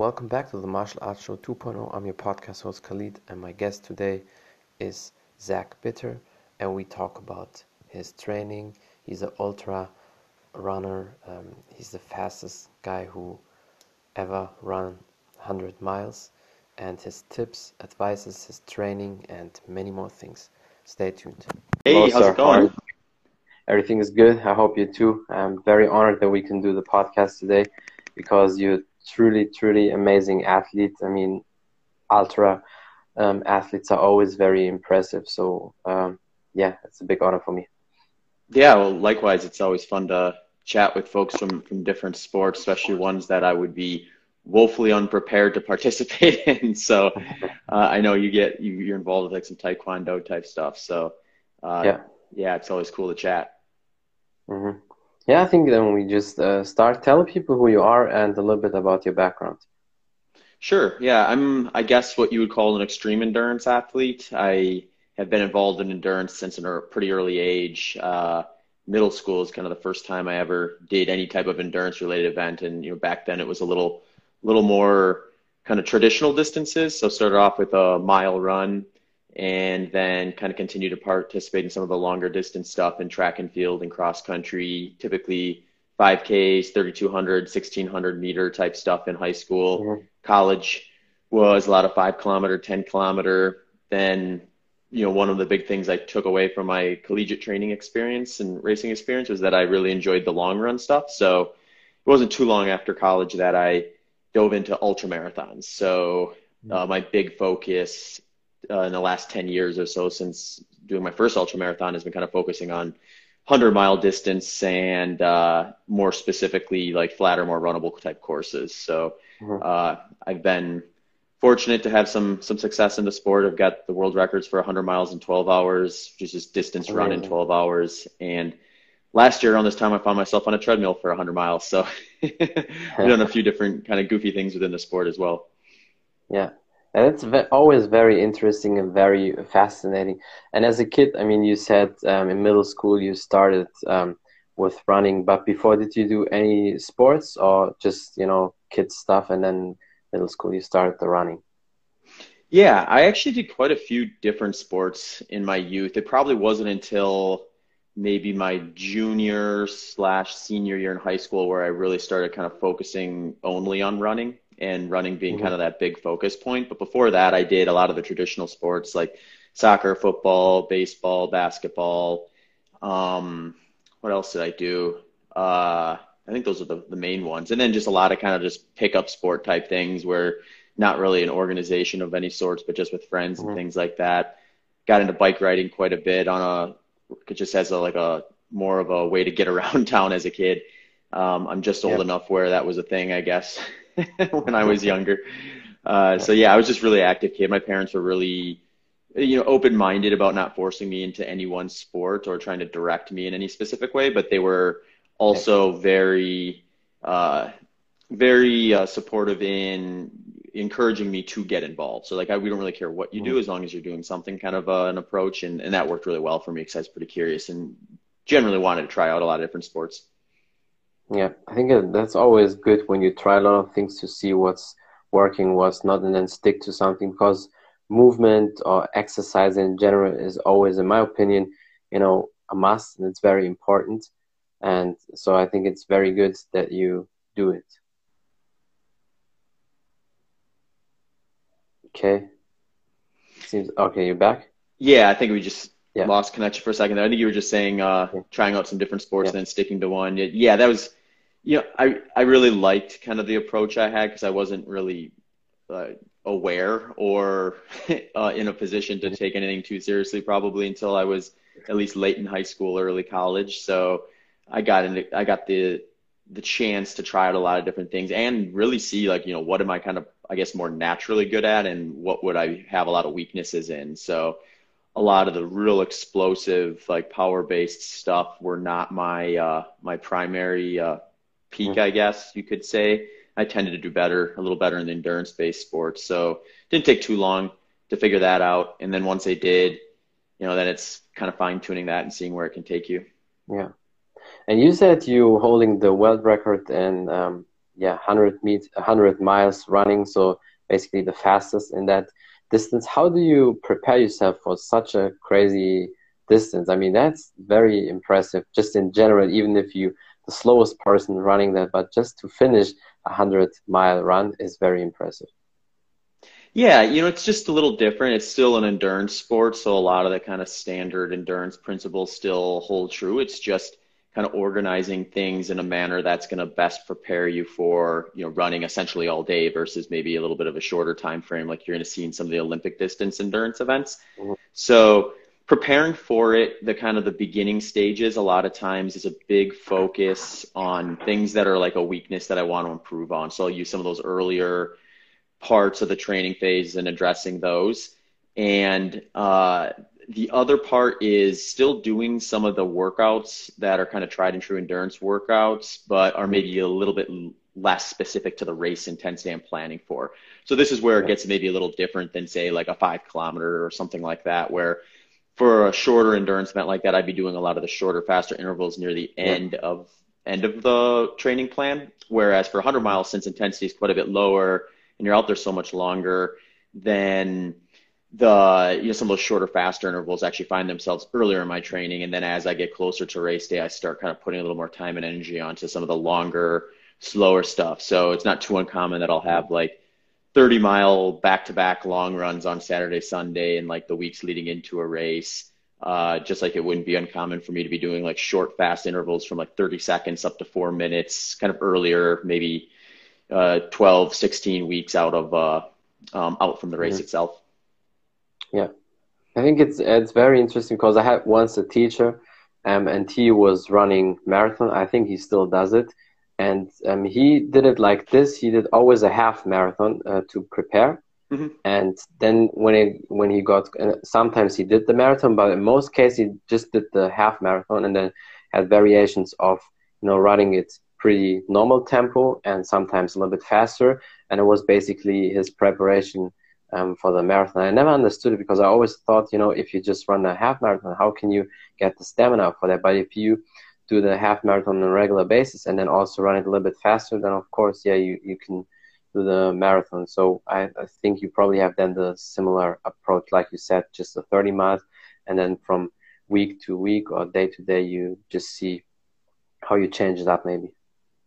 Welcome back to the Martial Arts Show 2.0. I'm your podcast host Khalid, and my guest today is Zach Bitter, and we talk about his training. He's an ultra runner. Um, he's the fastest guy who ever run 100 miles, and his tips, advices, his training, and many more things. Stay tuned. Hey, Hello, how's sir. it going? Everything is good. I hope you too. I'm very honored that we can do the podcast today because you truly, truly amazing athlete. I mean, ultra um, athletes are always very impressive. So, um, yeah, it's a big honor for me. Yeah, well, likewise, it's always fun to chat with folks from, from different sports, especially ones that I would be woefully unprepared to participate in. So, uh, I know you get you, you're involved with like some taekwondo type stuff. So, uh, yeah, yeah, it's always cool to chat. Mm-hmm. Yeah, I think then we just uh, start. Tell people who you are and a little bit about your background. Sure. Yeah, I'm. I guess what you would call an extreme endurance athlete. I have been involved in endurance since a pretty early age. Uh, middle school is kind of the first time I ever did any type of endurance related event, and you know back then it was a little, little more kind of traditional distances. So started off with a mile run, and then kind of continue to participate in some of the longer distance stuff in track and field and cross country, typically 5Ks, 3200, 1600 meter type stuff in high school. Mm-hmm. College was a lot of five kilometer, 10 kilometer. Then, you know, one of the big things I took away from my collegiate training experience and racing experience was that I really enjoyed the long run stuff. So it wasn't too long after college that I dove into ultra marathons. So mm-hmm. uh, my big focus uh, in the last 10 years or so since doing my first ultra marathon has been kind of focusing on 100 mile distance and uh, more specifically like flatter, more runnable type courses. So mm-hmm. uh, I've been fortunate to have some some success in the sport. I've got the world records for 100 miles in 12 hours, which is just distance mm-hmm. run in 12 hours. And last year around this time, I found myself on a treadmill for 100 miles. So I've done a few different kind of goofy things within the sport as well. Yeah, and it's always very interesting and very fascinating. And as a kid, I mean, you said um, in middle school you started um, with running, but before did you do any sports or just you know kid stuff? And then middle school you started the running. Yeah, I actually did quite a few different sports in my youth. It probably wasn't until maybe my junior slash senior year in high school where I really started kind of focusing only on running and running being mm-hmm. kind of that big focus point. But before that, I did a lot of the traditional sports like soccer, football, baseball, basketball. Um, what else did I do? Uh, I think those are the, the main ones. And then just a lot of kind of just pickup sport type things where not really an organization of any sorts, but just with friends mm-hmm. and things like that. Got into bike riding quite a bit on a, just as a, like a more of a way to get around town as a kid. Um, I'm just old yep. enough where that was a thing, I guess. when I was younger. Uh, so yeah, I was just really active kid. My parents were really, you know, open-minded about not forcing me into any one sport or trying to direct me in any specific way, but they were also very, uh, very uh, supportive in encouraging me to get involved. So like, I, we don't really care what you do mm-hmm. as long as you're doing something kind of uh, an approach, and, and that worked really well for me because I was pretty curious and generally wanted to try out a lot of different sports. Yeah, I think that's always good when you try a lot of things to see what's working, what's not, and then stick to something because movement or exercise in general is always, in my opinion, you know, a must and it's very important. And so I think it's very good that you do it. Okay. Seems okay. You're back. Yeah, I think we just yeah. lost connection for a second. There. I think you were just saying uh, yeah. trying out some different sports yeah. and then sticking to one. Yeah, that was you know, I I really liked kind of the approach I had because I wasn't really uh, aware or uh, in a position to take anything too seriously probably until I was at least late in high school, early college. So I got into I got the the chance to try out a lot of different things and really see like you know what am I kind of I guess more naturally good at and what would I have a lot of weaknesses in. So a lot of the real explosive like power based stuff were not my uh, my primary uh, peak, mm-hmm. I guess you could say. I tended to do better, a little better in the endurance based sports. So it didn't take too long to figure that out. And then once they did, you know, then it's kind of fine tuning that and seeing where it can take you. Yeah. And you said you holding the world record and um, yeah 100 meet 100 miles running so basically the fastest in that distance how do you prepare yourself for such a crazy distance i mean that's very impressive just in general even if you the slowest person running that but just to finish a 100 mile run is very impressive yeah, you know, it's just a little different. It's still an endurance sport, so a lot of the kind of standard endurance principles still hold true. It's just kind of organizing things in a manner that's going to best prepare you for you know running essentially all day versus maybe a little bit of a shorter time frame like you're going to see in some of the olympic distance endurance events mm-hmm. so preparing for it the kind of the beginning stages a lot of times is a big focus on things that are like a weakness that i want to improve on. So i'll use some of those earlier parts of the training phase and addressing those. And uh, the other part is still doing some of the workouts that are kind of tried and true endurance workouts, but are maybe a little bit less specific to the race intensity I'm planning for. So this is where it gets maybe a little different than say like a five kilometer or something like that, where for a shorter endurance event like that, I'd be doing a lot of the shorter, faster intervals near the end yeah. of end of the training plan. Whereas for 100 miles, since intensity is quite a bit lower and you're out there so much longer, then the you know some of those shorter faster intervals actually find themselves earlier in my training and then as i get closer to race day i start kind of putting a little more time and energy onto some of the longer slower stuff so it's not too uncommon that i'll have like 30 mile back to back long runs on saturday sunday and like the weeks leading into a race uh, just like it wouldn't be uncommon for me to be doing like short fast intervals from like 30 seconds up to four minutes kind of earlier maybe uh, 12 16 weeks out of uh, um, out from the race mm-hmm. itself yeah, I think it's it's very interesting because I had once a teacher, um, and he was running marathon. I think he still does it, and um, he did it like this. He did always a half marathon uh, to prepare, mm-hmm. and then when he when he got uh, sometimes he did the marathon, but in most cases he just did the half marathon, and then had variations of you know running it pretty normal tempo and sometimes a little bit faster, and it was basically his preparation um, for the marathon. I never understood it because I always thought, you know, if you just run a half marathon, how can you get the stamina for that? But if you do the half marathon on a regular basis and then also run it a little bit faster, then of course, yeah, you, you can do the marathon. So I, I think you probably have then the similar approach, like you said, just the 30 miles, and then from week to week or day to day, you just see how you change up, maybe.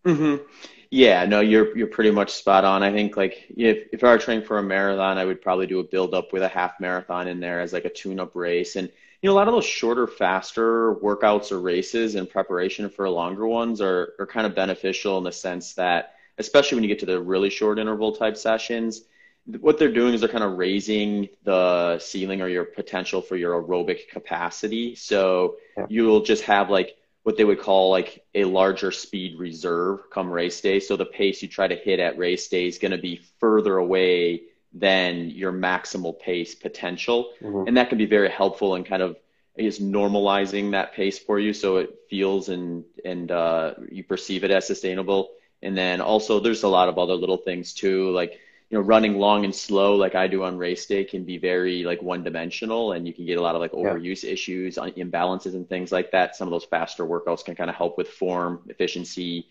Mm-hmm. Yeah, no, you're you're pretty much spot on. I think like if if I were training for a marathon, I would probably do a build up with a half marathon in there as like a tune up race. And you know, a lot of those shorter, faster workouts or races in preparation for longer ones are are kind of beneficial in the sense that, especially when you get to the really short interval type sessions, what they're doing is they're kind of raising the ceiling or your potential for your aerobic capacity. So yeah. you'll just have like what they would call like a larger speed reserve come race day. So the pace you try to hit at race day is going to be further away than your maximal pace potential. Mm-hmm. And that can be very helpful in kind of is normalizing that pace for you so it feels and and uh, you perceive it as sustainable. And then also there's a lot of other little things too, like you know, running long and slow like I do on race day can be very like one dimensional and you can get a lot of like overuse yeah. issues, imbalances and things like that. Some of those faster workouts can kind of help with form, efficiency,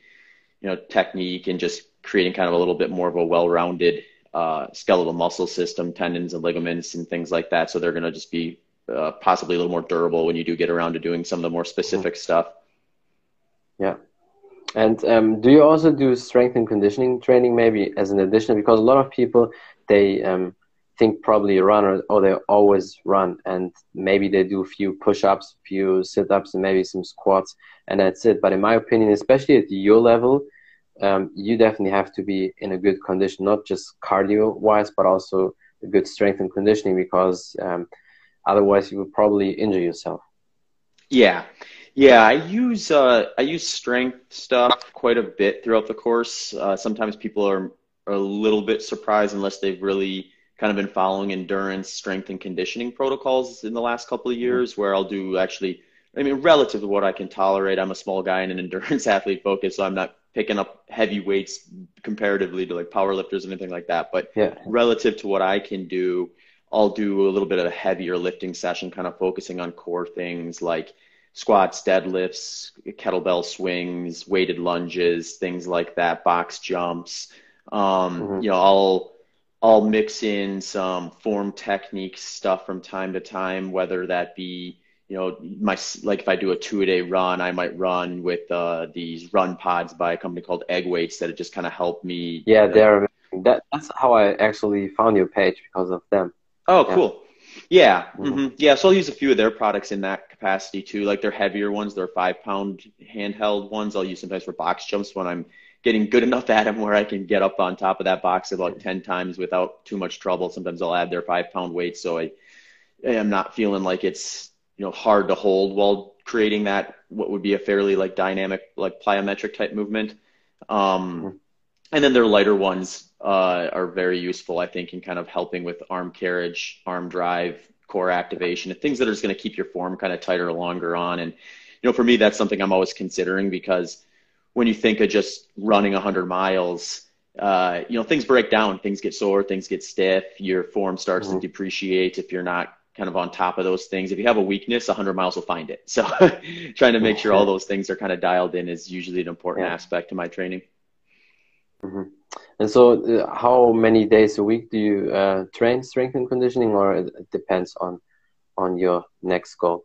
you know, technique and just creating kind of a little bit more of a well-rounded uh, skeletal muscle system, tendons and ligaments and things like that. So they're going to just be uh, possibly a little more durable when you do get around to doing some of the more specific mm-hmm. stuff. Yeah. And um, do you also do strength and conditioning training maybe as an addition? Because a lot of people they um, think probably runner or they always run and maybe they do a few push-ups, a few sit-ups, and maybe some squats, and that's it. But in my opinion, especially at your level, um, you definitely have to be in a good condition, not just cardio-wise, but also a good strength and conditioning because um, otherwise you would probably injure yourself. Yeah. Yeah, I use uh, I use strength stuff quite a bit throughout the course. Uh, sometimes people are, are a little bit surprised unless they've really kind of been following endurance, strength, and conditioning protocols in the last couple of years. Where I'll do actually, I mean, relative to what I can tolerate. I'm a small guy and an endurance athlete focus, so I'm not picking up heavy weights comparatively to like powerlifters or anything like that. But yeah. relative to what I can do, I'll do a little bit of a heavier lifting session, kind of focusing on core things like squats, deadlifts, kettlebell swings, weighted lunges, things like that, box jumps. Um, mm-hmm. You know, I'll I'll mix in some form technique stuff from time to time, whether that be you know my like if I do a two a day run, I might run with uh, these run pods by a company called Egg Weights that just kind of help me. Yeah, they're that, that's how I actually found your page because of them. Oh, yeah. cool. Yeah, mm-hmm. mm-hmm. yeah. So I'll use a few of their products in that capacity too. Like their heavier ones, their five pound handheld ones. I'll use sometimes for box jumps when I'm getting good enough at them where I can get up on top of that box about ten times without too much trouble. Sometimes I'll add their five pound weight so I am not feeling like it's you know hard to hold while creating that what would be a fairly like dynamic like plyometric type movement. Um, mm-hmm. and then their lighter ones uh, are very useful, I think, in kind of helping with arm carriage, arm drive, core activation, and things that are just going to keep your form kind of tighter longer on. And you know, for me, that's something I'm always considering because when you think of just running 100 miles, uh, you know, things break down, things get sore, things get stiff, your form starts mm-hmm. to depreciate if you're not kind of on top of those things. If you have a weakness, 100 miles will find it. So trying to make sure all those things are kind of dialed in is usually an important yeah. aspect to my training. Mm-hmm. And so, uh, how many days a week do you uh, train strength and conditioning, or it depends on on your next goal?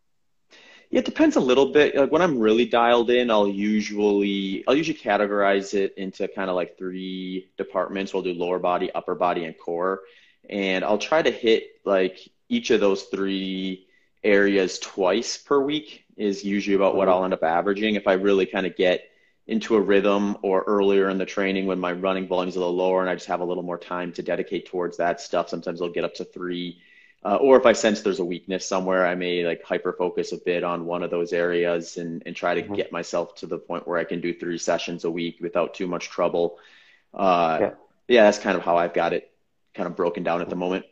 Yeah, it depends a little bit. Like when I'm really dialed in, I'll usually I'll usually categorize it into kind of like three departments. We'll do lower body, upper body, and core, and I'll try to hit like each of those three areas twice per week. Is usually about what mm-hmm. I'll end up averaging if I really kind of get into a rhythm or earlier in the training when my running volume is a little lower and I just have a little more time to dedicate towards that stuff. Sometimes I'll get up to three. Uh, or if I sense there's a weakness somewhere, I may like hyper focus a bit on one of those areas and, and try to mm-hmm. get myself to the point where I can do three sessions a week without too much trouble. Uh, yeah. yeah, that's kind of how I've got it kind of broken down at the moment.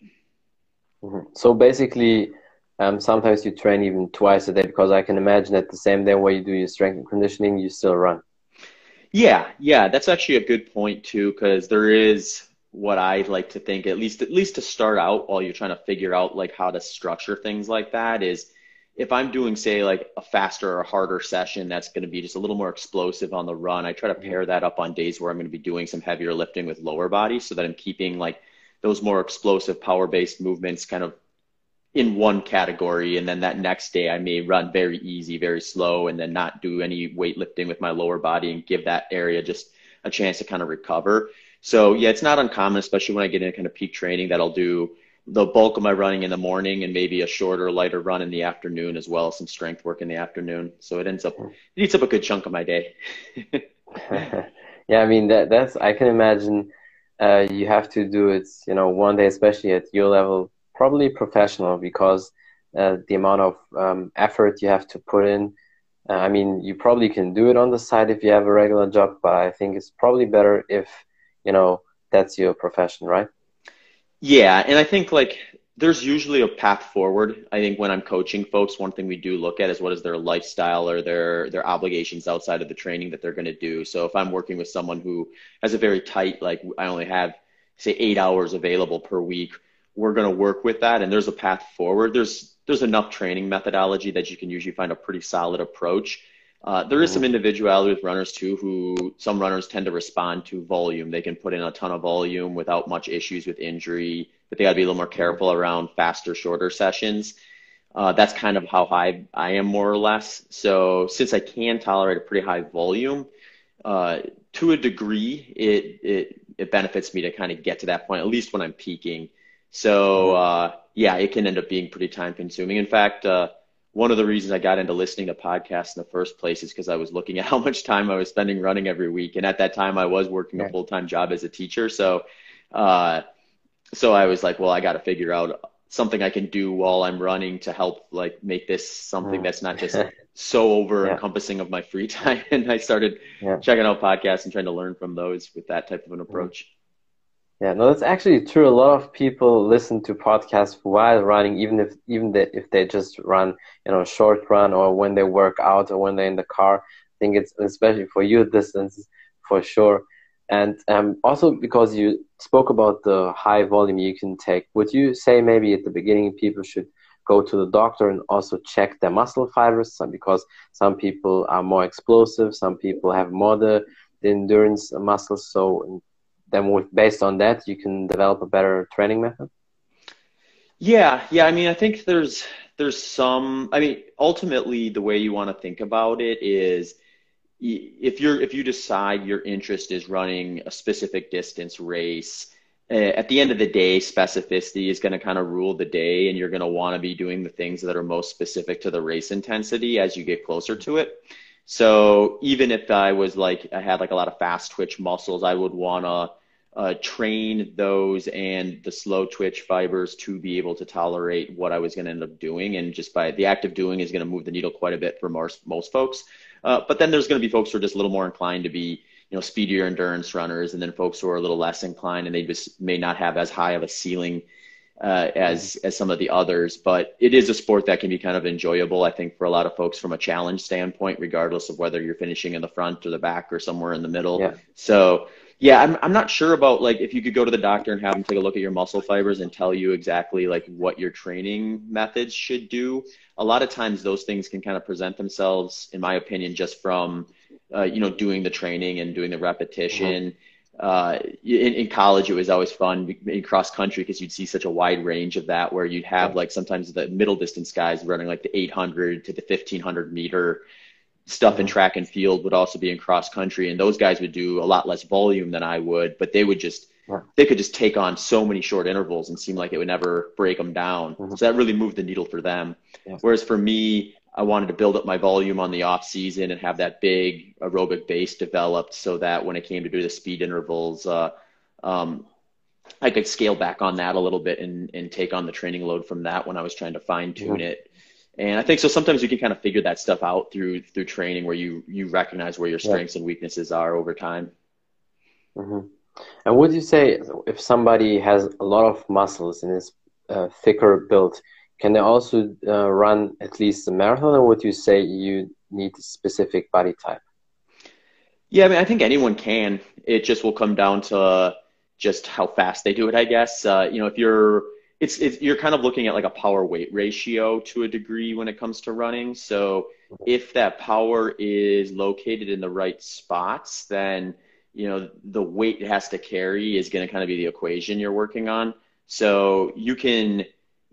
Mm-hmm. So basically, um, sometimes you train even twice a day because I can imagine that the same day where you do your strength and conditioning, you still run. Yeah, yeah, that's actually a good point too, because there is what I like to think, at least at least to start out while you're trying to figure out like how to structure things like that is if I'm doing say like a faster or harder session that's going to be just a little more explosive on the run, I try to pair that up on days where I'm going to be doing some heavier lifting with lower body so that I'm keeping like those more explosive power based movements kind of in one category and then that next day I may run very easy, very slow and then not do any weightlifting with my lower body and give that area just a chance to kind of recover. So yeah, it's not uncommon, especially when I get into kind of peak training that I'll do the bulk of my running in the morning and maybe a shorter, lighter run in the afternoon as well, some strength work in the afternoon. So it ends up it eats up a good chunk of my day. yeah, I mean that that's I can imagine uh, you have to do it, you know, one day, especially at your level, probably professional because uh, the amount of um, effort you have to put in. Uh, I mean, you probably can do it on the side if you have a regular job, but I think it's probably better if you know that's your profession, right? Yeah, and I think like there's usually a path forward. I think when I'm coaching folks, one thing we do look at is what is their lifestyle or their their obligations outside of the training that they're going to do. So if I'm working with someone who has a very tight, like I only have say eight hours available per week, we're going to work with that and there's a path forward there's there's enough training methodology that you can usually find a pretty solid approach uh, there is some mm-hmm. individuality with runners too who some runners tend to respond to volume they can put in a ton of volume without much issues with injury but they got to be a little more careful around faster shorter sessions uh, that's kind of how high i am more or less so since i can tolerate a pretty high volume uh, to a degree it, it it benefits me to kind of get to that point at least when i'm peaking so mm-hmm. uh, yeah, it can end up being pretty time consuming. In fact, uh, one of the reasons I got into listening to podcasts in the first place is because I was looking at how much time I was spending running every week, and at that time I was working a full time job as a teacher. So, uh, so I was like, well, I got to figure out something I can do while I'm running to help like make this something mm. that's not just so over encompassing yeah. of my free time. And I started yeah. checking out podcasts and trying to learn from those with that type of an mm. approach. Yeah, no, that's actually true. A lot of people listen to podcasts while running, even if even the, if they just run, you know, short run or when they work out or when they're in the car. I think it's especially for your distance for sure. And um, also because you spoke about the high volume you can take, would you say maybe at the beginning people should go to the doctor and also check their muscle fibers because some people are more explosive, some people have more the, the endurance muscles. So then, with, based on that, you can develop a better training method. Yeah, yeah. I mean, I think there's there's some. I mean, ultimately, the way you want to think about it is if you're if you decide your interest is running a specific distance race uh, at the end of the day, specificity is going to kind of rule the day, and you're going to want to be doing the things that are most specific to the race intensity as you get closer to it. So even if I was like, I had like a lot of fast twitch muscles, I would want to uh, train those and the slow twitch fibers to be able to tolerate what I was going to end up doing. And just by the act of doing is going to move the needle quite a bit for most, most folks. Uh, but then there's going to be folks who are just a little more inclined to be you know speedier endurance runners, and then folks who are a little less inclined and they just may not have as high of a ceiling uh, as as some of the others. But it is a sport that can be kind of enjoyable, I think, for a lot of folks from a challenge standpoint, regardless of whether you're finishing in the front or the back or somewhere in the middle. Yeah. So yeah, I'm I'm not sure about like if you could go to the doctor and have them take a look at your muscle fibers and tell you exactly like what your training methods should do. A lot of times those things can kind of present themselves, in my opinion, just from uh, you know, doing the training and doing the repetition. Mm-hmm. Uh, in, in, college, it was always fun in cross country because you'd see such a wide range of that where you'd have like sometimes the middle distance guys running like the 800 to the 1500 meter stuff in track and field would also be in cross country. And those guys would do a lot less volume than I would, but they would just, they could just take on so many short intervals and seem like it would never break them down. Mm-hmm. So that really moved the needle for them. Yeah. Whereas for me, I wanted to build up my volume on the off season and have that big aerobic base developed so that when it came to do the speed intervals, uh, um, I could scale back on that a little bit and, and take on the training load from that when I was trying to fine tune yeah. it. And I think so sometimes you can kind of figure that stuff out through through training where you you recognize where your strengths yeah. and weaknesses are over time. Mm-hmm. And would you say if somebody has a lot of muscles and is uh, thicker built, can they also uh, run at least a marathon, or would you say you need a specific body type? Yeah, I mean, I think anyone can. It just will come down to just how fast they do it, I guess. Uh, you know, if you're, it's, it's, you're kind of looking at like a power weight ratio to a degree when it comes to running. So if that power is located in the right spots, then, you know, the weight it has to carry is going to kind of be the equation you're working on. So you can,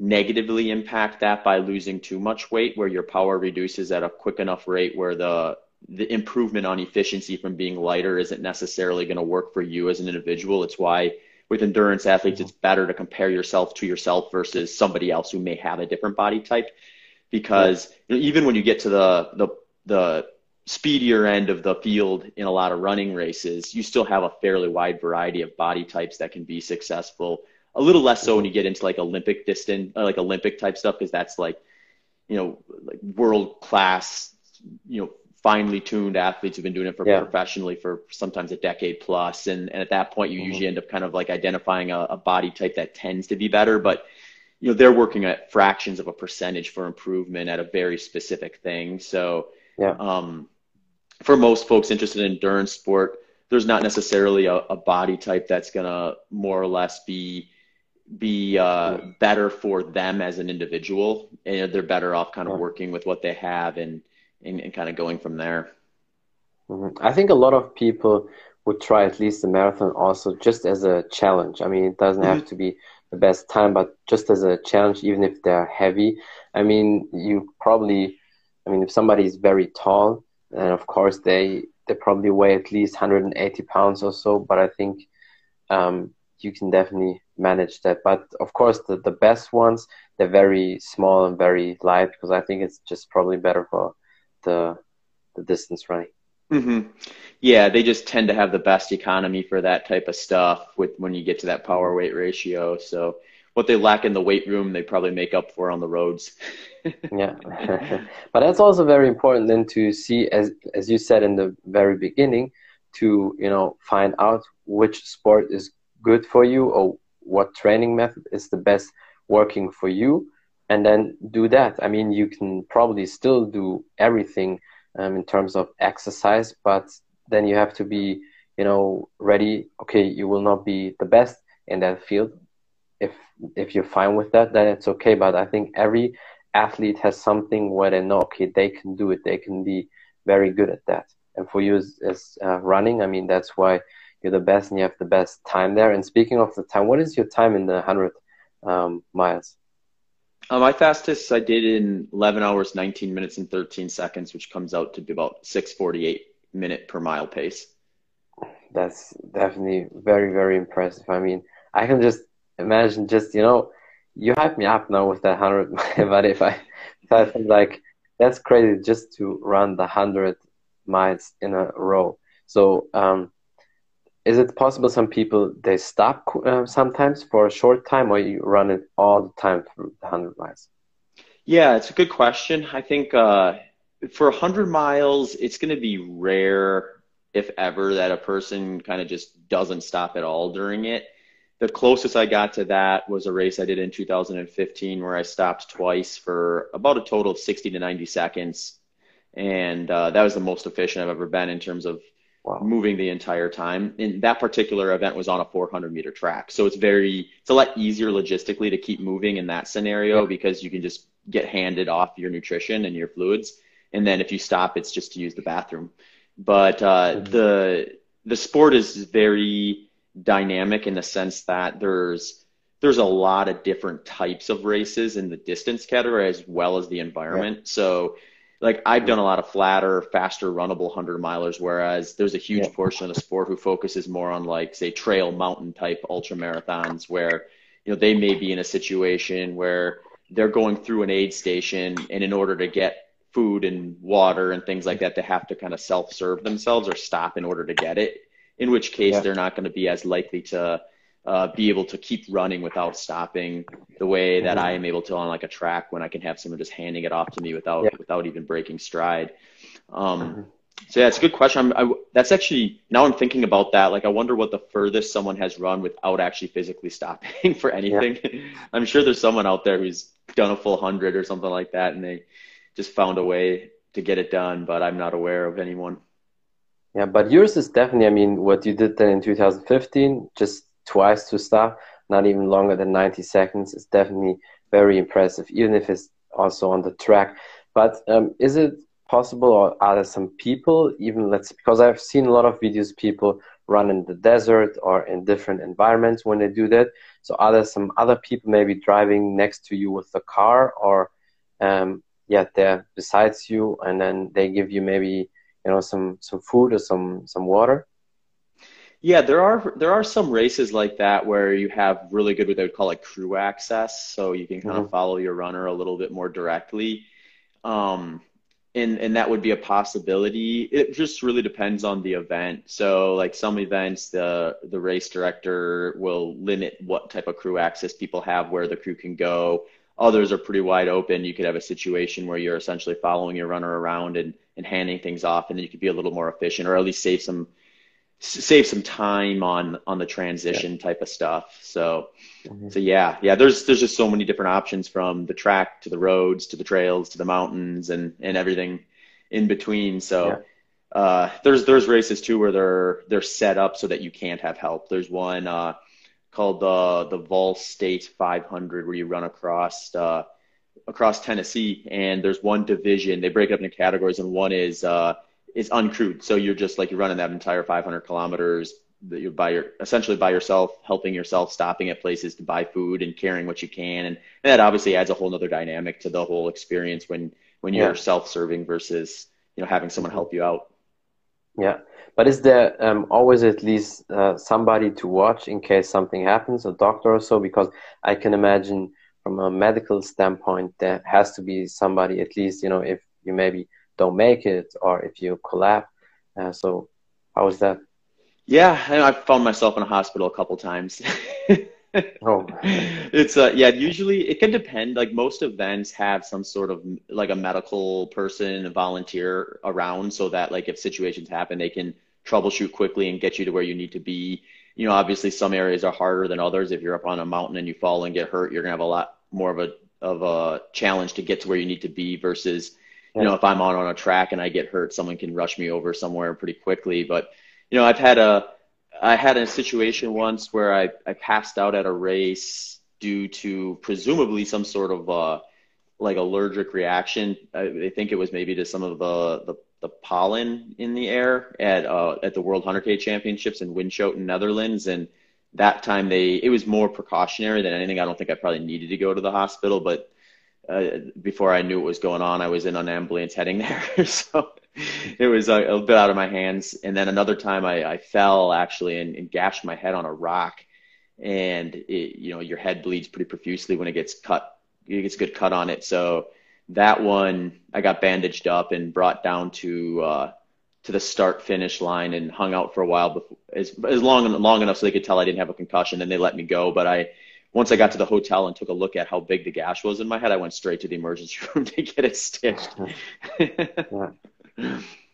negatively impact that by losing too much weight where your power reduces at a quick enough rate where the the improvement on efficiency from being lighter isn't necessarily going to work for you as an individual it's why with endurance athletes it's better to compare yourself to yourself versus somebody else who may have a different body type because you know, even when you get to the the the speedier end of the field in a lot of running races you still have a fairly wide variety of body types that can be successful. A little less so when you get into like Olympic distance, uh, like Olympic type stuff, because that's like, you know, like world class, you know, finely tuned athletes who've been doing it for yeah. professionally for sometimes a decade plus. And, and at that point, you mm-hmm. usually end up kind of like identifying a, a body type that tends to be better, but you know, they're working at fractions of a percentage for improvement at a very specific thing. So, yeah. um, for most folks interested in endurance sport, there's not necessarily a, a body type that's going to more or less be be uh, better for them as an individual, and they're better off kind of working with what they have and and, and kind of going from there. Mm-hmm. I think a lot of people would try at least the marathon also just as a challenge. I mean, it doesn't have mm-hmm. to be the best time, but just as a challenge, even if they're heavy. I mean, you probably, I mean, if somebody is very tall, and of course they they probably weigh at least 180 pounds or so. But I think um, you can definitely manage that. But of course, the, the best ones, they're very small and very light because I think it's just probably better for the, the distance running. Mm-hmm. Yeah, they just tend to have the best economy for that type of stuff with when you get to that power weight ratio. So what they lack in the weight room, they probably make up for on the roads. yeah, but that's also very important then to see, as as you said in the very beginning, to you know find out which sport is good for you or what training method is the best working for you and then do that i mean you can probably still do everything um, in terms of exercise but then you have to be you know ready okay you will not be the best in that field if if you're fine with that, then it's okay. But I think every athlete has something where they know, okay, they can do it. They can be very good at that. And for you as, uh, running, I mean, that's why you're the best and you have the best time there. And speaking of the time, what is your time in the 100 um, miles? Uh, my fastest I did in 11 hours, 19 minutes, and 13 seconds, which comes out to be about 648 minute per mile pace. That's definitely very, very impressive. I mean, I can just imagine just, you know, you hype me up now with that 100, but if I, if I think like, that's crazy just to run the 100 miles in a row. So, um, is it possible some people they stop uh, sometimes for a short time or you run it all the time the 100 miles? Yeah it's a good question. I think uh, for 100 miles it's going to be rare if ever that a person kind of just doesn't stop at all during it. The closest i got to that was a race i did in 2015 where i stopped twice for about a total of 60 to 90 seconds. And uh, that was the most efficient i've ever been in terms of wow. moving the entire time. And that particular event was on a 400 meter track. So it's very, it's a lot easier logistically to keep moving in that scenario yeah. because you can just get handed off your nutrition and your fluids. And then if you stop, it's just to use the bathroom. But uh, mm-hmm. the the sport is very dynamic in the sense that there's there's a lot of different types of races in the distance category as well as the environment. So like I've done a lot of flatter, faster, runnable hundred milers, whereas there's a huge yeah. portion of the sport who focuses more on like say trail mountain type ultra marathons where you know they may be in a situation where they're going through an aid station and in order to get food and water and things like that they have to kind of self-serve themselves or stop in order to get it in which case yeah. they're not going to be as likely to uh, be able to keep running without stopping the way that. I am able to on like a track when I can have someone just handing it off to me without yeah. without even breaking stride. Um, mm-hmm. So yeah, it's a good question. I, that's actually now I'm thinking about that. Like I wonder what the furthest someone has run without actually physically stopping for anything. Yeah. I'm sure there's someone out there who's done a full hundred or something like that, and they just found a way to get it done. But I'm not aware of anyone. Yeah, but yours is definitely. I mean, what you did then in 2015, just twice to stop, not even longer than 90 seconds, is definitely very impressive, even if it's also on the track. But um, is it possible, or are there some people, even let's because I've seen a lot of videos, people run in the desert or in different environments when they do that. So are there some other people maybe driving next to you with the car, or um, yeah, they're besides you, and then they give you maybe you know some some food or some some water? Yeah, there are there are some races like that where you have really good what they would call like crew access, so you can kind mm-hmm. of follow your runner a little bit more directly. Um, and and that would be a possibility. It just really depends on the event. So like some events, the the race director will limit what type of crew access people have, where the crew can go. Others are pretty wide open. You could have a situation where you're essentially following your runner around and and handing things off, and then you could be a little more efficient, or at least save some save some time on on the transition yeah. type of stuff. So mm-hmm. so yeah, yeah, there's there's just so many different options from the track to the roads to the trails to the mountains and and everything in between. So yeah. uh, there's there's races too where they're they're set up so that you can't have help. There's one uh, called the the Vol State 500 where you run across uh, across Tennessee and there's one division. They break it up into categories and one is uh, is uncrewed. So you're just like you're running that entire 500 kilometers that you're by your essentially by yourself, helping yourself, stopping at places to buy food and carrying what you can, and, and that obviously adds a whole other dynamic to the whole experience when when you're yeah. self-serving versus you know having someone help you out. Yeah, but is there um, always at least uh, somebody to watch in case something happens, a doctor or so? Because I can imagine from a medical standpoint, there has to be somebody at least, you know, if you maybe don't make it or if you collapse. Uh, so how was that? Yeah, I found myself in a hospital a couple times. oh, it's uh, yeah. Usually, it can depend. Like most events have some sort of like a medical person, a volunteer around, so that like if situations happen, they can troubleshoot quickly and get you to where you need to be. You know, obviously, some areas are harder than others. If you're up on a mountain and you fall and get hurt, you're gonna have a lot more of a of a challenge to get to where you need to be versus you know, if I'm on on a track and I get hurt, someone can rush me over somewhere pretty quickly. But you know, I've had a I had a situation once where I I passed out at a race due to presumably some sort of uh, like allergic reaction. I, I, think it was maybe to some of the, the, the pollen in the air at uh, at the World 100K Championships in Winschoten, Netherlands, and that time they it was more precautionary than anything. I don't think I probably needed to go to the hospital, but uh, before I knew what was going on, I was in an ambulance heading there. so it was a, a, bit out of my hands. And then another time I, I fell actually and, and, gashed my head on a rock. And it, you know, your head bleeds pretty profusely when it gets cut. It gets a good cut on it. So that one I got bandaged up and brought down to uh, to the start finish line and hung out for a while before, as as long long enough so they could tell I didn't have a concussion and they let me go. But I once I got to the hotel and took a look at how big the gash was in my head, I went straight to the emergency room to get it stitched. yeah.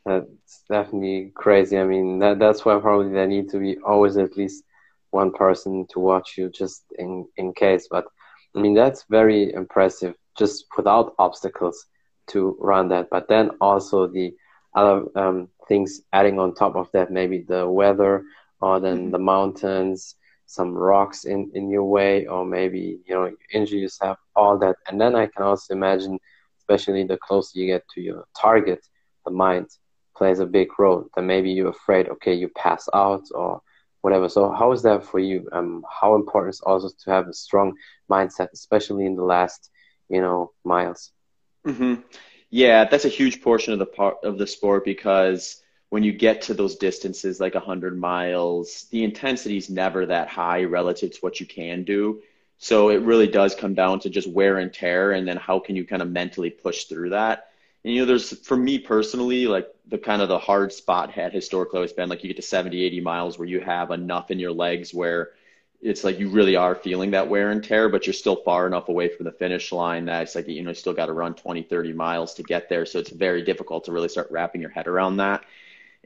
That's definitely crazy. I mean, that, that's why probably there need to be always at least one person to watch you just in, in case. But I mean, that's very impressive just without obstacles to run that. But then also the other um, things adding on top of that, maybe the weather or then mm-hmm. the mountains, some rocks in, in your way, or maybe, you know, injure yourself, all that. And then I can also imagine, especially the closer you get to your target, the mind plays a big role. Then maybe you're afraid, okay, you pass out or whatever. So how is that for you? Um, how important is also to have a strong mindset, especially in the last, you know, miles? Mm-hmm. Yeah, that's a huge portion of the part of the sport because when you get to those distances like 100 miles, the intensity is never that high relative to what you can do. So it really does come down to just wear and tear, and then how can you kind of mentally push through that. And you know, there's for me personally, like the kind of the hard spot had historically always been like you get to 70, 80 miles where you have enough in your legs where it's like you really are feeling that wear and tear, but you're still far enough away from the finish line that it's like, you know, you still got to run 20, 30 miles to get there. So it's very difficult to really start wrapping your head around that.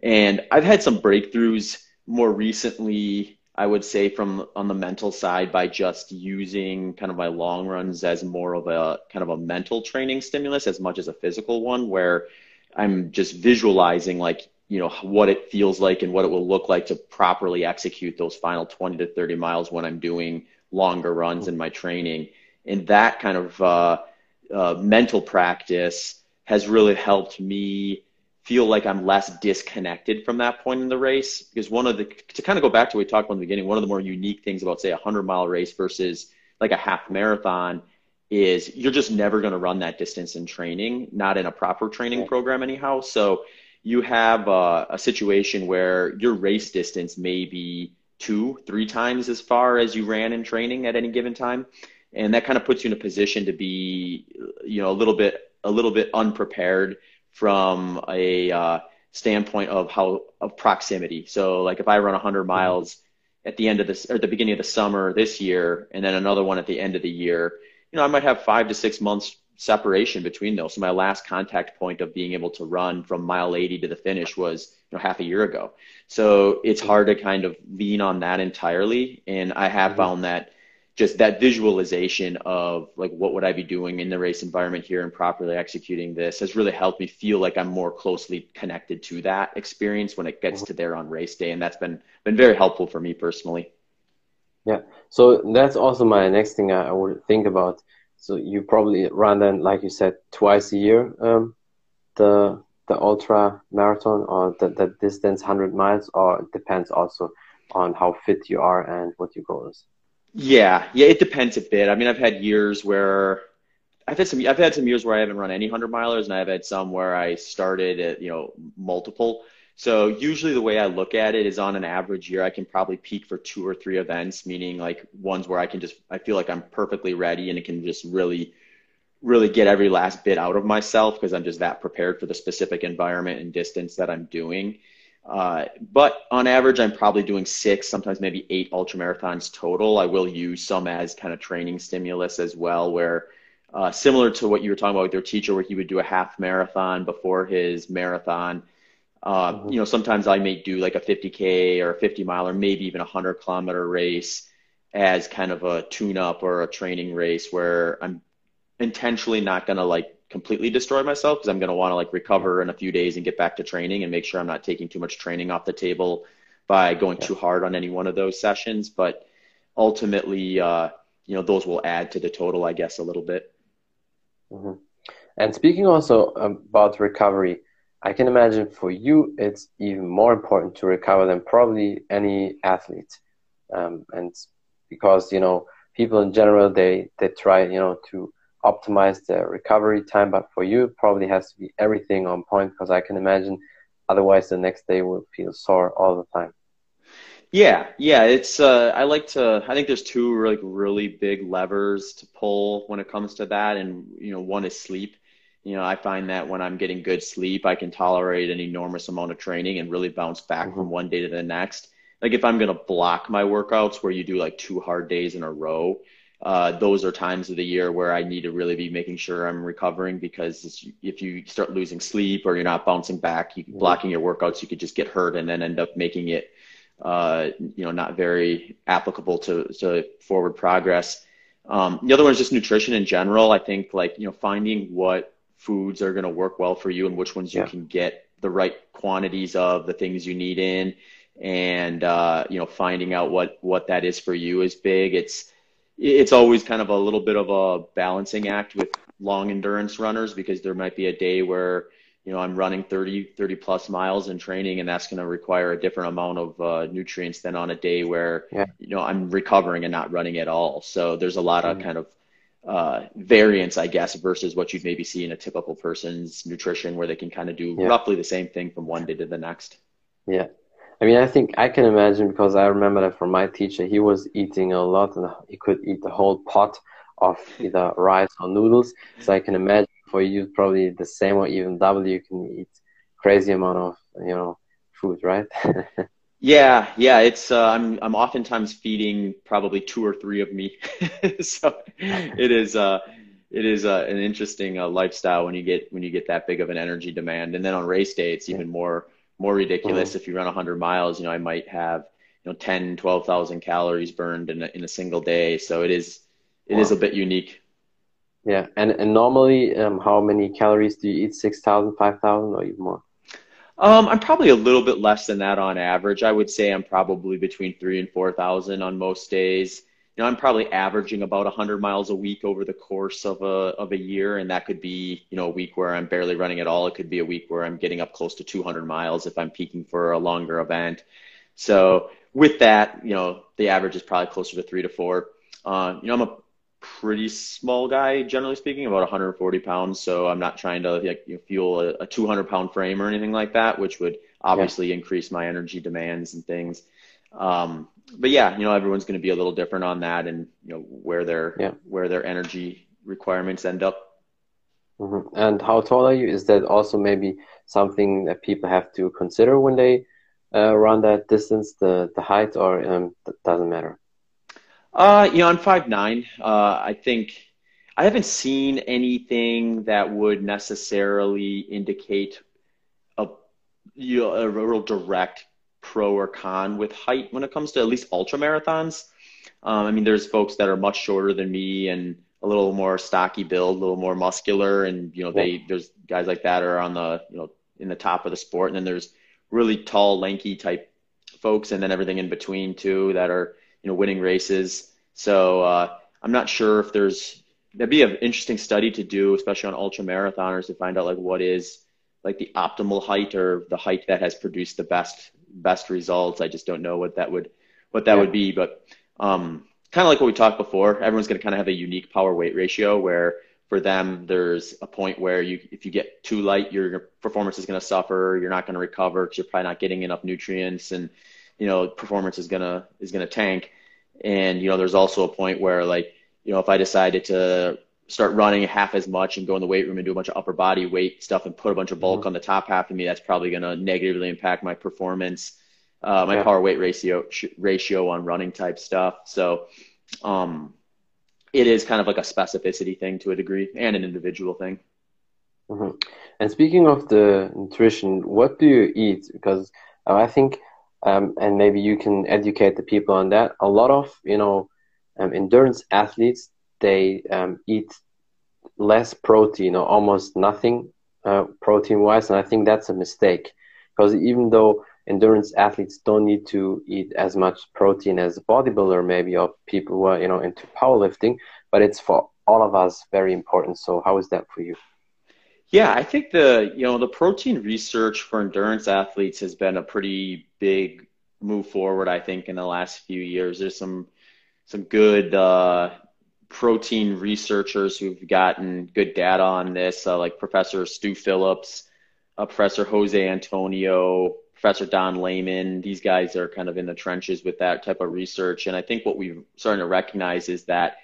And I've had some breakthroughs more recently I would say from on the mental side by just using kind of my long runs as more of a kind of a mental training stimulus as much as a physical one where I'm just visualizing like you know what it feels like and what it will look like to properly execute those final 20 to 30 miles when I'm doing longer runs in my training. And that kind of uh, uh, mental practice has really helped me feel like I'm less disconnected from that point in the race. Because one of the, to kind of go back to what we talked about in the beginning, one of the more unique things about, say, a 100 mile race versus like a half marathon is you're just never going to run that distance in training, not in a proper training program, anyhow. So you have a, a situation where your race distance may be two, three times as far as you ran in training at any given time. And that kind of puts you in a position to be, you know, a little bit, a little bit unprepared from a uh, standpoint of how of proximity. So like if I run 100 miles at the end of this or at the beginning of the summer this year, and then another one at the end of the year, you know, I might have five to six months separation between those. So my last contact point of being able to run from mile 80 to the finish was you know half a year ago. So it's hard to kind of lean on that entirely, and I have mm-hmm. found that just that visualization of like what would I be doing in the race environment here and properly executing this has really helped me feel like I'm more closely connected to that experience when it gets mm-hmm. to there on race day, and that's been been very helpful for me personally. Yeah, so that's also my next thing I would think about. So you probably run then, like you said, twice a year, um, the the ultra marathon or the, the distance, hundred miles, or it depends also on how fit you are and what your goal is. Yeah, yeah, it depends a bit. I mean, I've had years where I've had some I've had some years where I haven't run any hundred milers, and I've had some where I started at you know multiple. So usually the way I look at it is on an average year, I can probably peak for two or three events, meaning like ones where I can just I feel like I'm perfectly ready and it can just really really get every last bit out of myself because I'm just that prepared for the specific environment and distance that I'm doing. Uh, but on average, I'm probably doing six, sometimes maybe eight ultra marathons total. I will use some as kind of training stimulus as well, where uh, similar to what you were talking about with your teacher, where he would do a half marathon before his marathon. Uh, mm-hmm. You know, sometimes I may do like a 50k or a 50 mile or maybe even a 100 kilometer race as kind of a tune up or a training race where I'm intentionally not going to like completely destroy myself because I'm going to want to like recover in a few days and get back to training and make sure I'm not taking too much training off the table by going too hard on any one of those sessions. But ultimately, uh, you know, those will add to the total, I guess, a little bit. Mm-hmm. And speaking also about recovery, I can imagine for you it's even more important to recover than probably any athlete, um, and because you know people in general they they try you know to optimize the recovery time, but for you it probably has to be everything on point because I can imagine otherwise the next day will feel sore all the time. Yeah, yeah, it's uh I like to I think there's two like really big levers to pull when it comes to that and you know one is sleep. You know, I find that when I'm getting good sleep, I can tolerate an enormous amount of training and really bounce back mm-hmm. from one day to the next. Like if I'm going to block my workouts where you do like two hard days in a row, uh, those are times of the year where I need to really be making sure I'm recovering because if you start losing sleep or you're not bouncing back, you mm-hmm. blocking your workouts, you could just get hurt and then end up making it uh, you know, not very applicable to, to forward progress. Um, the other one is just nutrition in general. I think like, you know, finding what foods are going to work well for you and which ones you yeah. can get the right quantities of the things you need in and, uh, you know, finding out what, what that is for you is big. It's, it's always kind of a little bit of a balancing act with long endurance runners because there might be a day where, you know, I'm running 30, 30 plus miles in training, and that's going to require a different amount of uh, nutrients than on a day where, yeah. you know, I'm recovering and not running at all. So there's a lot of mm kind of uh, variance, I guess, versus what you'd maybe see in a typical person's nutrition, where they can kind of do yeah. roughly the same thing from one day to the next. Yeah. I mean, I think I can imagine because I remember that from my teacher, he was eating a lot and he could eat the whole pot of either rice or noodles. So I can imagine for you probably the same or even double you can eat crazy amount of you know food right? Yeah yeah it's uh, i'm i'm oftentimes feeding probably two or three of me. So it is uh it is uh, an interesting uh, lifestyle when you get when you get that big of an energy demand. And then on race day it's even more more ridiculous mm-hmm. if you run 100 miles you know i might have you know 10 12,000 calories burned in a, in a single day so it is it wow. is a bit unique yeah, and and normally, um, how many calories do you eat? Six thousand, five thousand, or even more? Um, I'm probably a little bit less than that on average. I would say I'm probably between three and four thousand on most days. You know, I'm probably averaging about 100 miles a week over the course of a of a year, and that could be you know a week where I'm barely running at all. It could be a week where I'm getting up close to 200 miles if I'm peaking for a longer event. So with that, you know, the average is probably closer to three to four. Uh, you know, I'm a pretty small guy, generally speaking, about 140 pounds. So I'm not trying to like, you know, fuel a, a 200 pound frame or anything like that, which would obviously yeah. increase my energy demands and things. Um, but yeah, you know, everyone's going to be a little different on that, and you know where their yeah. where their energy requirements end up. Mm-hmm. And how tall are you? Is that also maybe something that people have to consider when they uh, run that distance, the the height, or um, doesn't matter? Uh, you know, I'm five nine. Uh, I think I haven't seen anything that would necessarily indicate a you know, a real direct pro or con with height when it comes to at least ultra marathons. Um, I mean, there's folks that are much shorter than me and a little more stocky build, a little more muscular, and you know, they there's guys like that are on the you know in the top of the sport, and then there's really tall, lanky type folks, and then everything in between too that are you know, winning races. So uh, I'm not sure if there's that'd be an interesting study to do, especially on ultra marathoners, to find out like what is like the optimal height or the height that has produced the best best results. I just don't know what that would what that yeah. would be, but um, kind of like what we talked before, everyone's going to kind of have a unique power weight ratio where for them there's a point where you if you get too light your performance is going to suffer you're not going to recover because you're probably not getting enough nutrients and you know performance is gonna is gonna tank. And you know, there's also a point where like you know, if I decided to start running half as much and go in the weight room and do a bunch of upper body weight stuff and put a bunch of bulk mm-hmm. on the top half of me, that's probably going to negatively impact my performance, uh, my yeah. power weight ratio sh- ratio on running type stuff. So, um, it is kind of like a specificity thing to a degree and an individual thing. Mm-hmm. And speaking of the nutrition, what do you eat? Because uh, I think um, and maybe you can educate the people on that. A lot of you know um, endurance athletes they um, eat less protein or almost nothing uh, protein wise, and I think that's a mistake. Because even though endurance athletes don't need to eat as much protein as a bodybuilder maybe or people who are you know into powerlifting but it's for all of us very important. So how is that for you? Yeah i think the you know the protein research for endurance athletes has been a pretty big move forward i think in the last few years. There's some some good uh, protein researchers who've gotten good data on this uh, like professor stu phillips uh, professor jose antonio Professor Don Layman. These guys are kind of in the trenches with that type of research. And I think what we're starting to recognize is that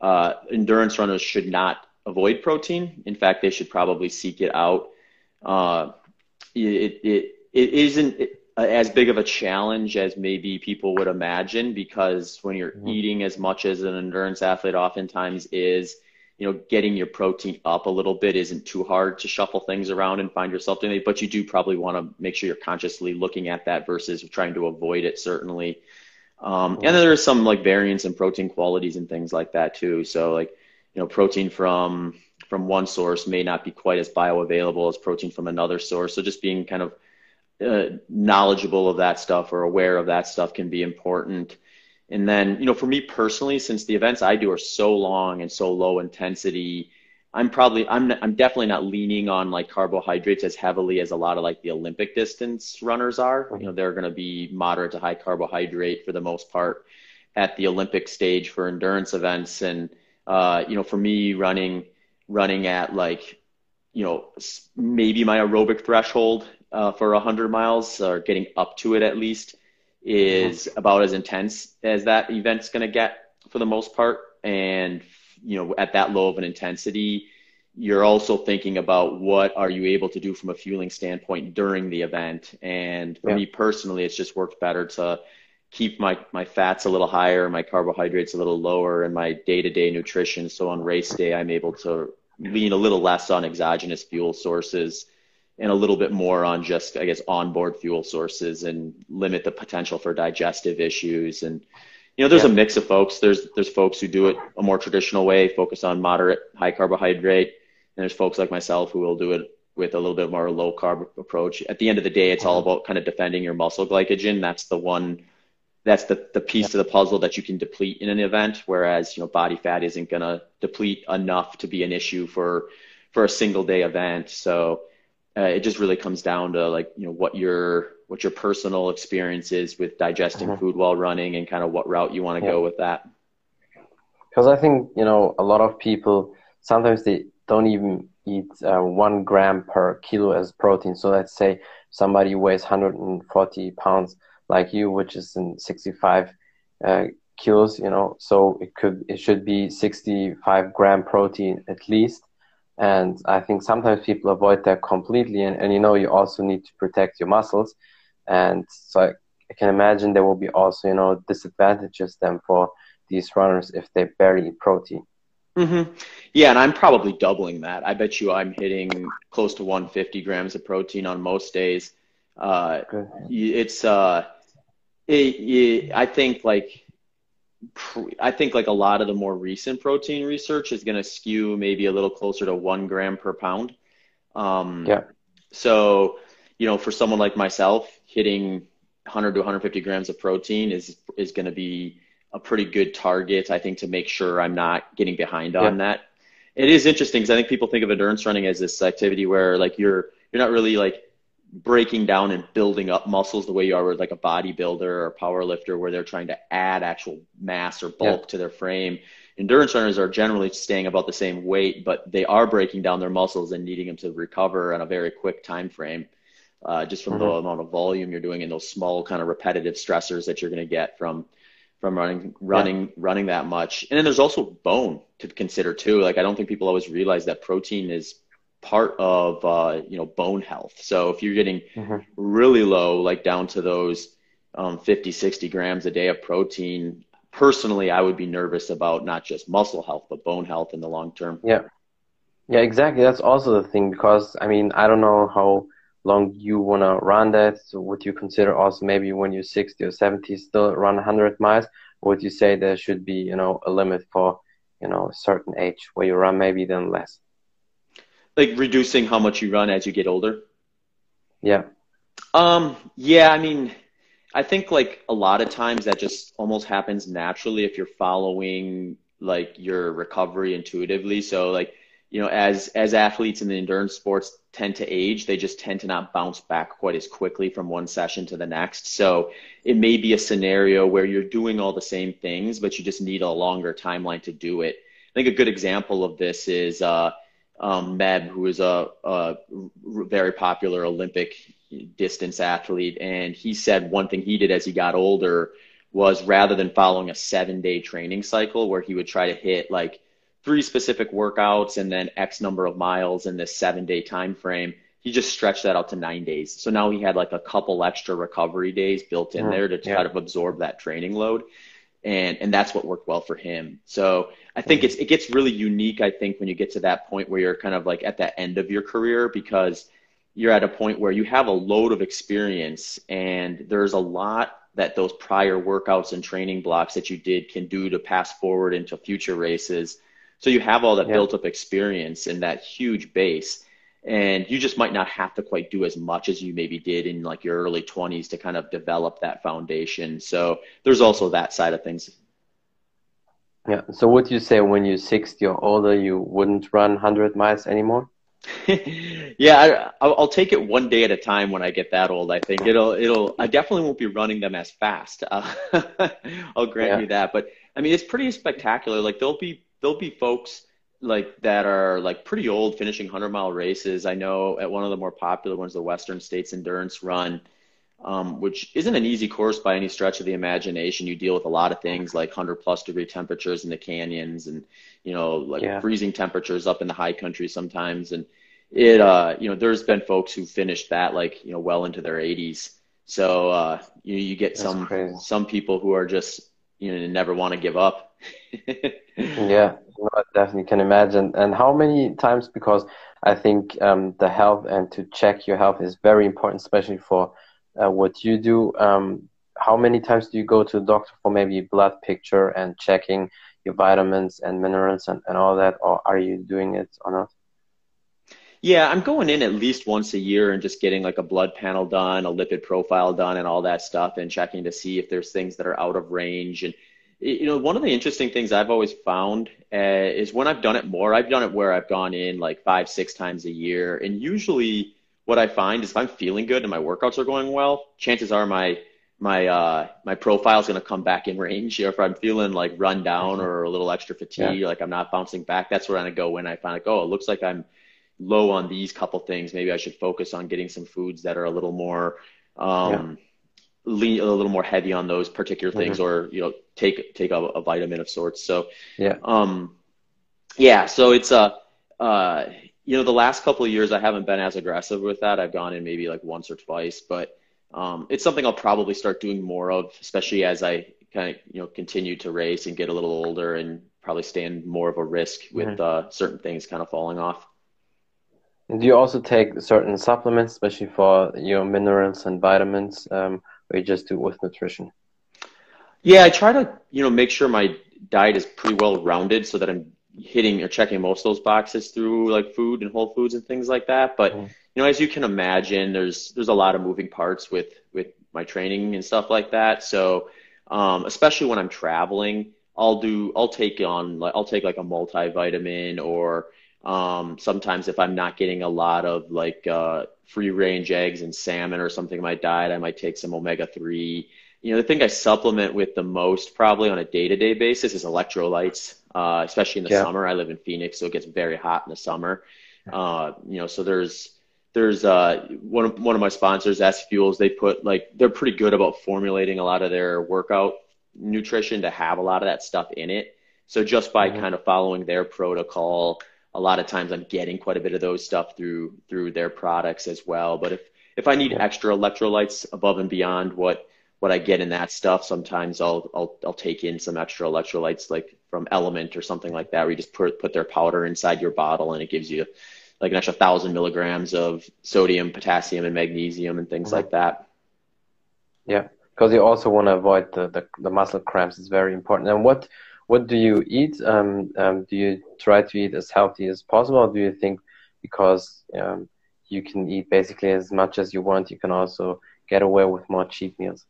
uh, endurance runners should not avoid protein. In fact, they should probably seek it out. Uh, it, it, it isn't as big of a challenge as maybe people would imagine because when you're mm-hmm. eating as much as an endurance athlete oftentimes is, you know, getting your protein up a little bit isn't too hard to shuffle things around and find yourself doing it. But you do probably want to make sure you're consciously looking at that versus trying to avoid it, certainly. Um, and then there's some like variance in protein qualities and things like that too. So like, you know, protein from from one source may not be quite as bioavailable as protein from another source. So just being kind of uh, knowledgeable of that stuff or aware of that stuff can be important. And then, you know, for me personally, since the events I do are so long and so low intensity, I'm probably I'm I'm definitely not leaning on like carbohydrates as heavily as a lot of like the Olympic distance runners are. You know, they're going to be moderate to high carbohydrate for the most part at the Olympic stage for endurance events. And uh, you know, for me, running running at like you know maybe my aerobic threshold uh, for 100 miles or getting up to it at least is mm-hmm. about as intense as that event's going to get for the most part. And, you know, at that low of an intensity, you're also thinking about what are you able to do from a fueling standpoint during the event. And for yeah. me personally, it's just worked better to keep my, my fats a little higher, my carbohydrates a little lower, and my day to day nutrition. So on race day, I'm able to lean a little less on exogenous fuel sources and a little bit more on just, I guess, onboard fuel sources and limit the potential for digestive issues. And, you know, there's yeah. a mix of folks. There's, there's folks who do it a more traditional way, focus on moderate, high carbohydrate. And there's folks like myself who will do it with a little bit more low carb approach. At the end of the day, it's all mm-hmm. about kind of defending your muscle glycogen. That's the one, that's the, the piece yeah. of the puzzle that you can deplete in an event. Whereas, you know, body fat isn't going to deplete enough to be an issue for, for a single day event. So, uh, it just really comes down to like you know what your what your personal experience is with digesting mm-hmm. food while running and kind of what route you want to yeah. go with that because i think you know a lot of people sometimes they don't even eat uh, one gram per kilo as protein so let's say somebody weighs 140 pounds like you which is in 65 uh, kilos you know so it could it should be 65 gram protein at least and I think sometimes people avoid that completely. And, and you know, you also need to protect your muscles. And so I, I can imagine there will be also, you know, disadvantages then for these runners if they barely eat protein. Mm-hmm. Yeah, and I'm probably doubling that. I bet you I'm hitting close to 150 grams of protein on most days. Uh, it's uh, it, it, I think like I think like a lot of the more recent protein research is going to skew maybe a little closer to one gram per pound. Um, yeah. So, you know, for someone like myself, hitting 100 to 150 grams of protein is is going to be a pretty good target. I think to make sure I'm not getting behind on yeah. that. It is interesting because I think people think of endurance running as this activity where like you're you're not really like breaking down and building up muscles the way you are with like a bodybuilder or a power lifter where they're trying to add actual mass or bulk yeah. to their frame. Endurance runners are generally staying about the same weight, but they are breaking down their muscles and needing them to recover on a very quick time frame. Uh, just from mm-hmm. the amount of volume you're doing and those small kind of repetitive stressors that you're going to get from from running running yeah. running that much. And then there's also bone to consider too. Like I don't think people always realize that protein is part of uh, you know bone health. So if you're getting mm-hmm. really low, like down to those um, 50, 60 grams a day of protein, personally, I would be nervous about not just muscle health but bone health in the long term. Yeah, yeah, exactly. That's also the thing because I mean I don't know how long you want to run that. So would you consider also maybe when you're 60 or 70 still run 100 miles? Or would you say there should be you know a limit for you know a certain age where you run maybe then less? Like reducing how much you run as you get older. Yeah. Um, yeah, I mean, I think like a lot of times that just almost happens naturally if you're following like your recovery intuitively. So like, you know, as as athletes in the endurance sports tend to age, they just tend to not bounce back quite as quickly from one session to the next. So it may be a scenario where you're doing all the same things, but you just need a longer timeline to do it. I think a good example of this is uh, um, Meb, who is a, a very popular Olympic distance athlete, and he said one thing he did as he got older was rather than following a seven day training cycle where he would try to hit like three specific workouts and then X number of miles in this seven day time frame, he just stretched that out to nine days. So now he had like a couple extra recovery days built in there to yeah. kind of absorb that training load. And and that's what worked well for him. So I think it's it gets really unique, I think, when you get to that point where you're kind of like at that end of your career because you're at a point where you have a load of experience and there's a lot that those prior workouts and training blocks that you did can do to pass forward into future races. So you have all that yeah. built up experience and that huge base. And you just might not have to quite do as much as you maybe did in like your early 20s to kind of develop that foundation. So there's also that side of things. Yeah. So would you say when you're 60 or older, you wouldn't run 100 miles anymore? yeah, I, will take it one day at a time when I get that old. I think it'll it'll. I definitely won't be running them as fast. Uh, I'll grant yeah. you that. But I mean, it's pretty spectacular. Like there'll be there'll be folks like that are like pretty old finishing hundred mile races. I know at one of the more popular ones, the Western States Endurance Run. Um, which isn't an easy course by any stretch of the imagination. You deal with a lot of things like 100 plus degree temperatures in the canyons and, you know, like yeah. freezing temperatures up in the high country sometimes. And it, uh, you know, there's been folks who finished that like, you know, well into their 80s. So, uh, you, you get That's some, crazy. some people who are just, you know, never want to give up. yeah, no, I definitely can imagine. And how many times, because I think um, the health and to check your health is very important, especially for uh, what you do. Um, how many times do you go to the doctor for maybe blood picture and checking your vitamins and minerals and, and all that, or are you doing it or not? Yeah, I'm going in at least once a year and just getting like a blood panel done, a lipid profile done, and all that stuff, and checking to see if there's things that are out of range. And you know, one of the interesting things I've always found uh, is when I've done it more, I've done it where I've gone in like five, six times a year, and usually what I find is if I'm feeling good and my workouts are going well, chances are my my uh my profile is going to come back in range. You know, if I'm feeling like run down mm-hmm. or a little extra fatigue, yeah. like I'm not bouncing back, that's where I'm going to go when I find like, oh, it looks like I'm low on these couple things. Maybe I should focus on getting some foods that are a little more um yeah. lean a little more heavy on those particular things mm-hmm. or you know take take a, a, vitamin of sorts. So yeah. Um yeah, so it's a uh, uh you know, the last couple of years I haven't been as aggressive with that. I've gone in maybe like once or twice, but um, it's something I'll probably start doing more of, especially as I kind of you know continue to race and get a little older and probably stand more of a risk with mm-hmm. uh, certain things kind of falling off. And do you also take certain supplements, especially for your minerals and vitamins, um, or you just do with nutrition? Yeah, I try to you know make sure my diet is pretty well rounded so that I'm hitting or checking most of those boxes through like food and whole foods and things like that. But mm. you know, as you can imagine, there's there's a lot of moving parts with with my training and stuff like that. So um, especially when I'm traveling, I'll do I'll take on like I'll take like a multivitamin or um, sometimes if I'm not getting a lot of like uh, free range eggs and salmon or something in my diet, I might take some omega three. You know, the thing I supplement with the most probably on a day to day basis is electrolytes uh, especially in the yeah. summer. I live in Phoenix, so it gets very hot in the summer. Uh, you know, so there's there's uh, one of one of my sponsors, SFuels. They put like they're pretty good about formulating a lot of their workout nutrition to have a lot of that stuff in it. So just by mm-hmm. kind of following their protocol, a lot of times I'm getting quite a bit of those stuff through through their products as well. But if if I need yeah. extra electrolytes above and beyond what what I get in that stuff, sometimes I'll I'll I'll take in some extra electrolytes like from LMNT or something like that, where you just put put their powder inside your bottle and it gives you like an extra thousand milligrams of sodium, potassium, and magnesium and things mm-hmm. like that. Yeah, because you also want to avoid the, the, the muscle cramps. It's very important. And what what do you eat? Um, um, do you try to eat as healthy as possible, or do you think because um, you can eat basically as much as you want. You can also get away with more cheat meals.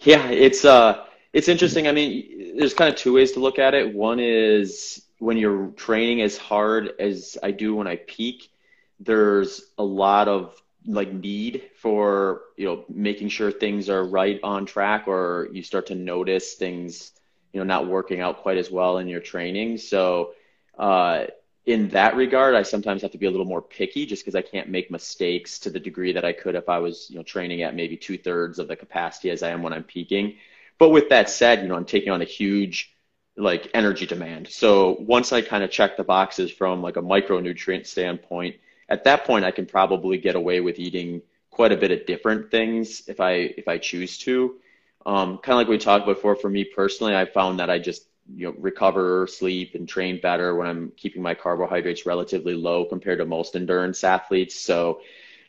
Yeah, it's uh, it's interesting. I mean, there's kind of two ways to look at it. One is when you're training as hard as I do when I peak, there's a lot of like need for you know making sure things are right on track, or you start to notice things you know not working out quite as well in your training. So uh, in that regard, I sometimes have to be a little more picky just because I can't make mistakes to the degree that I could if I was, you know, training at maybe two thirds of the capacity as I am when I'm peaking. But with that said, you know, I'm taking on a huge like energy demand. So once I kind of check the boxes from like a micronutrient standpoint, at that point I can probably get away with eating quite a bit of different things if I if I choose to. Um, kind of like we talked before, for me personally, I found that I just you know recover, sleep, and train better when I'm keeping my carbohydrates relatively low compared to most endurance athletes. So,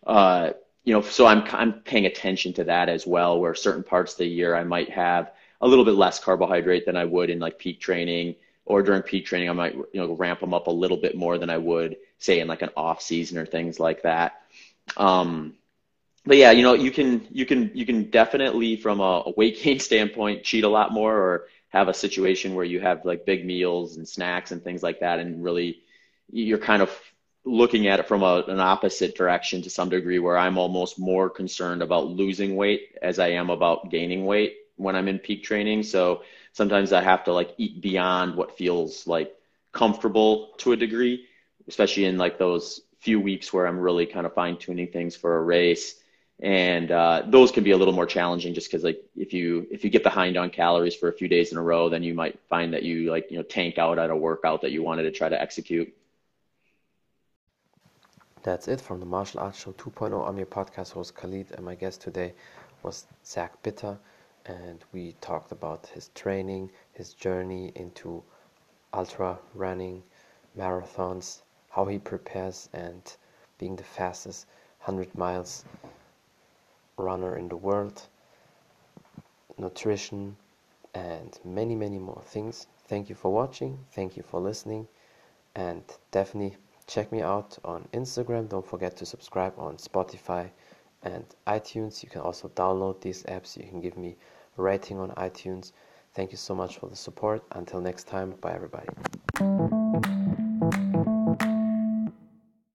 uh, you know, so I'm I'm paying attention to that as well. Where certain parts of the year I might have a little bit less carbohydrate than I would in like peak training, or during peak training I might you know ramp them up a little bit more than I would say in like an off season or things like that. Um, but yeah, you know, you can you can you can definitely from a, a weight gain standpoint cheat a lot more or have a situation where you have like big meals and snacks and things like that and really you're kind of looking at it from a, an opposite direction to some degree where I'm almost more concerned about losing weight as I am about gaining weight when I'm in peak training. So sometimes I have to like eat beyond what feels like comfortable to a degree, especially in like those few weeks where I'm really kind of fine tuning things for a race and uh, those can be a little more challenging just because like if you if you get behind on calories for a few days in a row then you might find that you like you know tank out at a workout that you wanted to try to execute. That's it from the martial arts show 2.0 i'm your podcast host khalid and my guest today was zach bitter and we talked about his training his journey into ultra running marathons how he prepares and being the fastest 100 miles runner in the world, nutrition, and many, many more things. Thank you for watching. Thank you for listening. And definitely check me out on Instagram. Don't forget to subscribe on Spotify and iTunes. You can also download these apps. You can give me a rating on iTunes. Thank you so much for the support. Until next time, bye everybody.